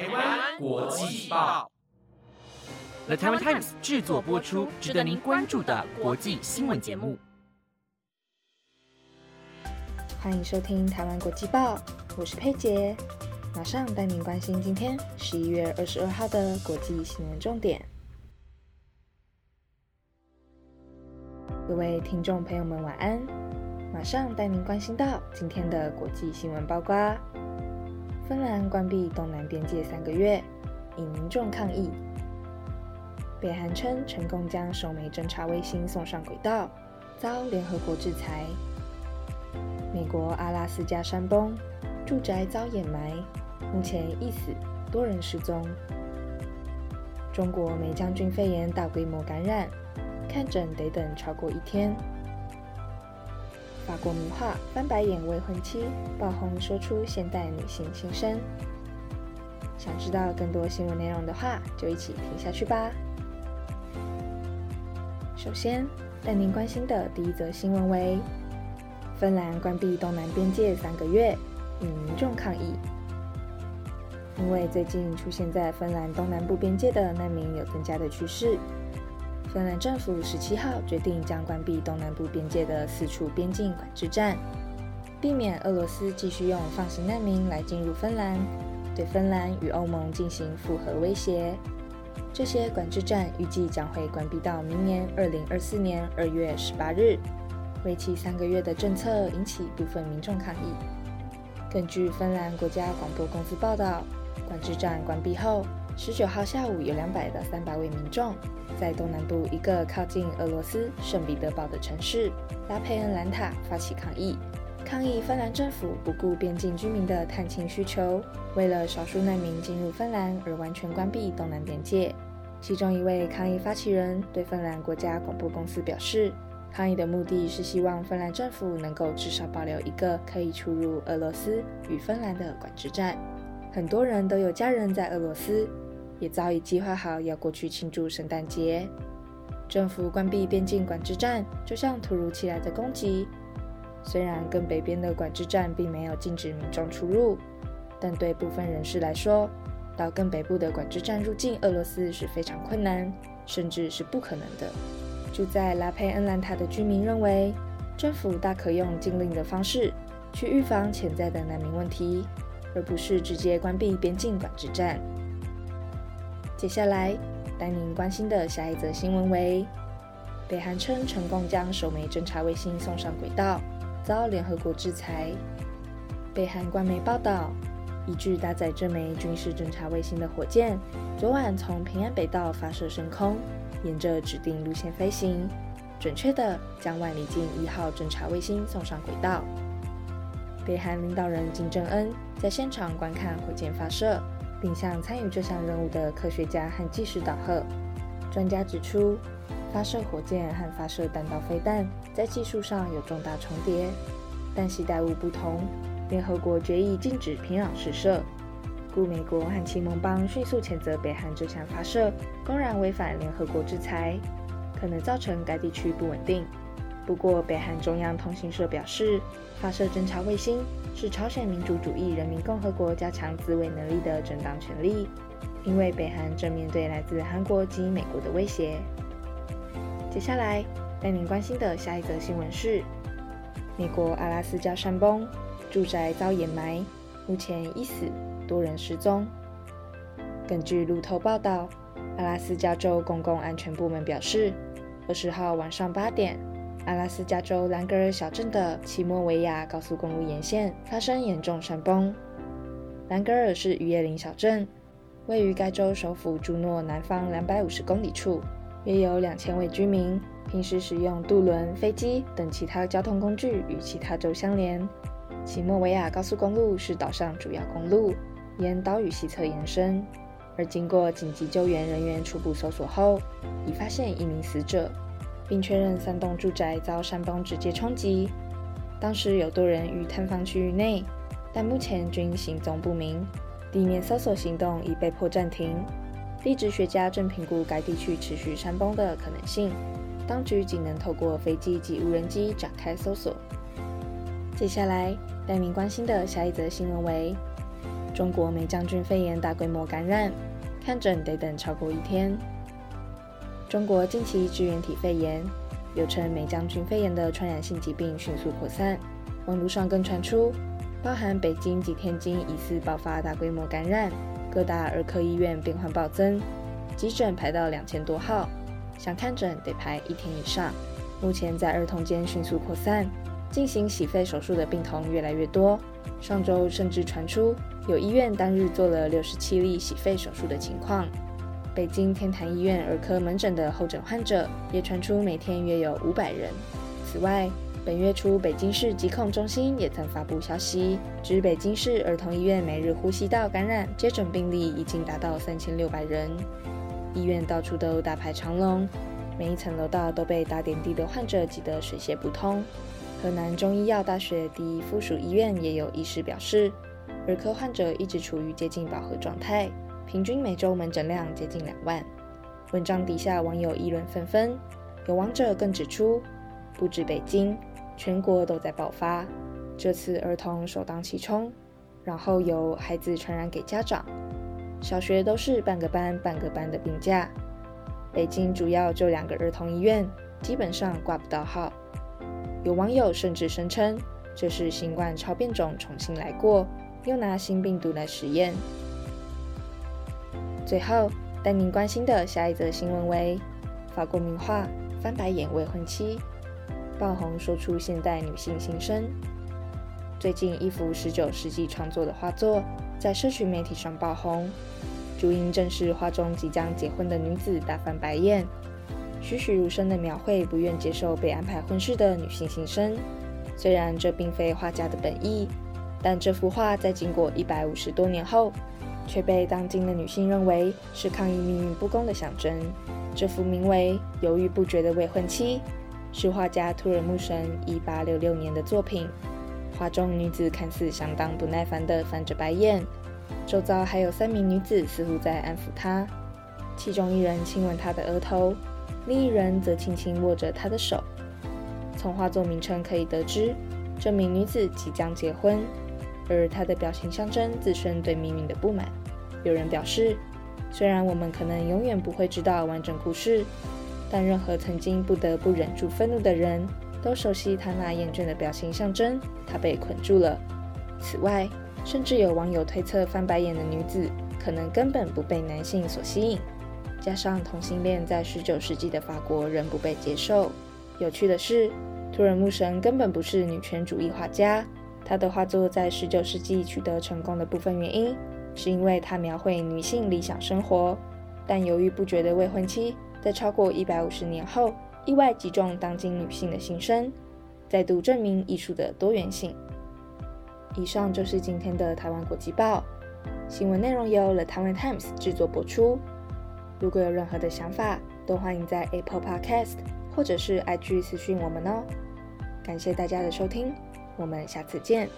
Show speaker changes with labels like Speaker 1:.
Speaker 1: 台湾国际报，The Taiwan Times 制作播出，值得您关注的国际新闻节目。
Speaker 2: 欢迎收听台湾国际报，我是佩杰，马上带您关心今天十一月二十二号的国际新闻重点。各位听众朋友们，晚安！马上带您关心到今天的国际新闻包括：芬兰关闭东南边界三个月，引民众抗议；北韩称成功将首枚侦察卫星送上轨道，遭联合国制裁。美国阿拉斯加山崩，住宅遭掩埋，目前一死多人失踪。中国梅将军肺炎大规模感染，看诊得等超过一天。法国名画翻白眼未婚妻爆红，说出现代女性心声。想知道更多新闻内容的话，就一起听下去吧。首先，带您关心的第一则新闻为。芬兰关闭东南边界三个月，引民众抗议。因为最近出现在芬兰东南部边界的难民有增加的趋势，芬兰政府十七号决定将关闭东南部边界的四处边境管制站，避免俄罗斯继续用放行难民来进入芬兰，对芬兰与欧盟进行复合威胁。这些管制站预计将会关闭到明年二零二四年二月十八日。为期三个月的政策引起部分民众抗议。根据芬兰国家广播公司报道，管制站关闭后，十九号下午有两百到三百位民众在东南部一个靠近俄罗斯圣彼得堡的城市拉佩恩兰塔发起抗议，抗议芬兰政府不顾边境居民的探亲需求，为了少数难民进入芬兰而完全关闭东南边界。其中一位抗议发起人对芬兰国家广播公司表示。抗议的目的是希望芬兰政府能够至少保留一个可以出入俄罗斯与芬兰的管制站。很多人都有家人在俄罗斯，也早已计划好要过去庆祝圣诞节。政府关闭边境管制站，就像突如其来的攻击。虽然更北边的管制站并没有禁止民众出入，但对部分人士来说，到更北部的管制站入境俄罗斯是非常困难，甚至是不可能的。住在拉佩恩兰塔的居民认为，政府大可用禁令的方式去预防潜在的难民问题，而不是直接关闭边境管制站。接下来带您关心的下一则新闻为：北韩称成功将首枚侦察卫星送上轨道，遭联合国制裁。北韩官媒报道，一具搭载这枚军事侦察卫星的火箭，昨晚从平安北道发射升空。沿着指定路线飞行，准确地将万里镜一号侦察卫星送上轨道。北韩领导人金正恩在现场观看火箭发射，并向参与这项任务的科学家和技师道贺。专家指出，发射火箭和发射弹道飞弹在技术上有重大重叠，但携带物不同。联合国决议禁止平壤试射。故美国和其盟邦迅速谴责北韩这项发射，公然违反联合国制裁，可能造成该地区不稳定。不过，北韩中央通讯社表示，发射侦察卫星是朝鲜民主主义人民共和国加强自卫能力的正当权利，因为北韩正面对来自韩国及美国的威胁。接下来带您关心的下一则新闻是：美国阿拉斯加山崩，住宅遭掩埋，目前已死。多人失踪。根据路透报道，阿拉斯加州公共安全部门表示，二十号晚上八点，阿拉斯加州兰格尔小镇的奇莫维亚高速公路沿线发生严重山崩。兰格尔是渔业林小镇，位于该州首府朱诺南方两百五十公里处，约有两千位居民，平时使用渡轮、飞机等其他交通工具与其他州相连。奇莫维亚高速公路是岛上主要公路。沿岛屿西侧延伸，而经过紧急救援人员初步搜索后，已发现一名死者，并确认三栋住宅遭山崩直接冲击。当时有多人于探访区域内，但目前均行踪不明。地面搜索行动已被迫暂停。地质学家正评估该地区持续山崩的可能性，当局仅能透过飞机及无人机展开搜索。接下来带您关心的下一则新闻为。中国梅将军肺炎大规模感染，看诊得等超过一天。中国近期支原体肺炎，又称梅将军肺炎的传染性疾病迅速扩散，网络上更传出，包含北京及天津疑似爆发大规模感染，各大儿科医院病患暴增，急诊排到两千多号，想看诊得排一天以上。目前在儿童间迅速扩散，进行洗肺手术的病童越来越多。上周甚至传出有医院当日做了六十七例洗肺手术的情况。北京天坛医院儿科门诊的候诊患者也传出每天约有五百人。此外，本月初北京市疾控中心也曾发布消息，指北京市儿童医院每日呼吸道感染接诊病例已经达到三千六百人，医院到处都大排长龙，每一层楼道都被打点滴的患者挤得水泄不通。河南中医药大学第一附属医院也有医师表示，儿科患者一直处于接近饱和状态。平均每周门诊量接近两万。文章底下网友议论纷纷，有网者更指出，不止北京，全国都在爆发。这次儿童首当其冲，然后由孩子传染给家长。小学都是半个班半个班的病假，北京主要就两个儿童医院，基本上挂不到号。有网友甚至声称，这是新冠超变种重新来过，又拿新病毒来实验。最后，带您关心的下一则新闻为：法国名画《翻白眼未婚妻》爆红，说出现代女性心声。最近，一幅十九世纪创作的画作在社群媒体上爆红，主因正是画中即将结婚的女子大翻白眼，栩栩如生的描绘不愿接受被安排婚事的女性心声。虽然这并非画家的本意，但这幅画在经过一百五十多年后。却被当今的女性认为是抗议命运不公的象征。这幅名为《犹豫不决的未婚妻》是画家图尔木神1866年的作品。画中女子看似相当不耐烦地翻着白眼，周遭还有三名女子似乎在安抚她，其中一人亲吻她的额头，另一人则轻轻握着她的手。从画作名称可以得知，这名女子即将结婚，而她的表情象征自身对命运的不满。有人表示，虽然我们可能永远不会知道完整故事，但任何曾经不得不忍住愤怒的人，都熟悉他那厌倦的表情象征。他被捆住了。此外，甚至有网友推测，翻白眼的女子可能根本不被男性所吸引。加上同性恋在19世纪的法国仍不被接受。有趣的是，图尔木神根本不是女权主义画家，他的画作在19世纪取得成功的部分原因。是因为他描绘女性理想生活，但犹豫不决的未婚妻在超过一百五十年后意外击中当今女性的心声，再度证明艺术的多元性。以上就是今天的台湾国际报新闻内容，由 The Taiwan Times 制作播出。如果有任何的想法，都欢迎在 Apple Podcast 或者是 IG 私讯我们哦。感谢大家的收听，我们下次见。